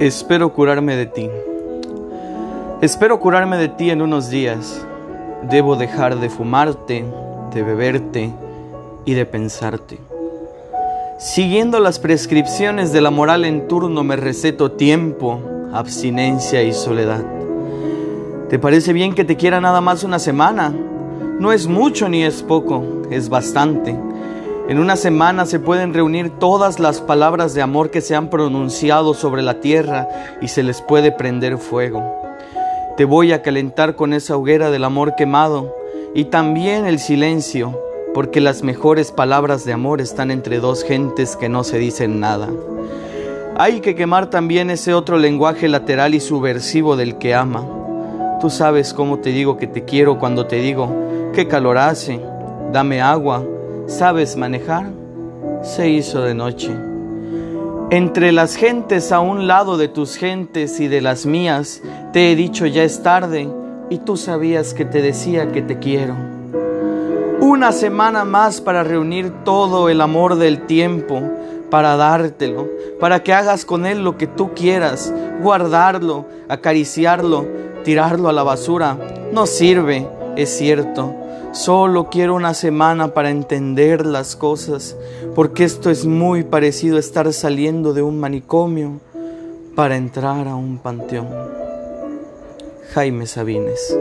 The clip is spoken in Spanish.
Espero curarme de ti. Espero curarme de ti en unos días. Debo dejar de fumarte, de beberte y de pensarte. Siguiendo las prescripciones de la moral en turno me receto tiempo, abstinencia y soledad. ¿Te parece bien que te quiera nada más una semana? No es mucho ni es poco, es bastante. En una semana se pueden reunir todas las palabras de amor que se han pronunciado sobre la tierra y se les puede prender fuego. Te voy a calentar con esa hoguera del amor quemado y también el silencio, porque las mejores palabras de amor están entre dos gentes que no se dicen nada. Hay que quemar también ese otro lenguaje lateral y subversivo del que ama. Tú sabes cómo te digo que te quiero cuando te digo, qué calor hace, dame agua, ¿Sabes manejar? Se hizo de noche. Entre las gentes a un lado de tus gentes y de las mías, te he dicho ya es tarde y tú sabías que te decía que te quiero. Una semana más para reunir todo el amor del tiempo, para dártelo, para que hagas con él lo que tú quieras, guardarlo, acariciarlo, tirarlo a la basura. No sirve, es cierto Solo quiero una semana para entender las cosas, porque esto es muy parecido a estar saliendo de un manicomio para entrar a un panteón. Jaime Sabines.